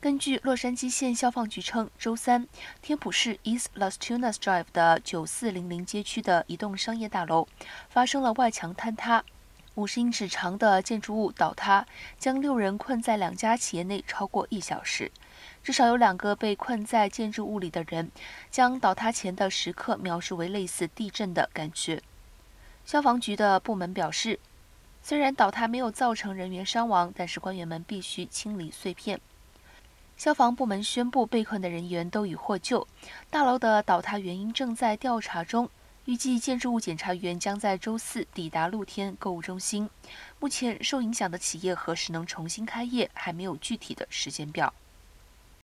根据洛杉矶县消防局称，周三，天普市 East Las Tunas Drive 的9400街区的一栋商业大楼发生了外墙坍塌，50英尺长的建筑物倒塌，将六人困在两家企业内超过一小时。至少有两个被困在建筑物里的人将倒塌前的时刻描述为类似地震的感觉。消防局的部门表示，虽然倒塌没有造成人员伤亡，但是官员们必须清理碎片。消防部门宣布，被困的人员都已获救。大楼的倒塌原因正在调查中，预计建筑物检查员将在周四抵达露天购物中心。目前，受影响的企业何时能重新开业，还没有具体的时间表。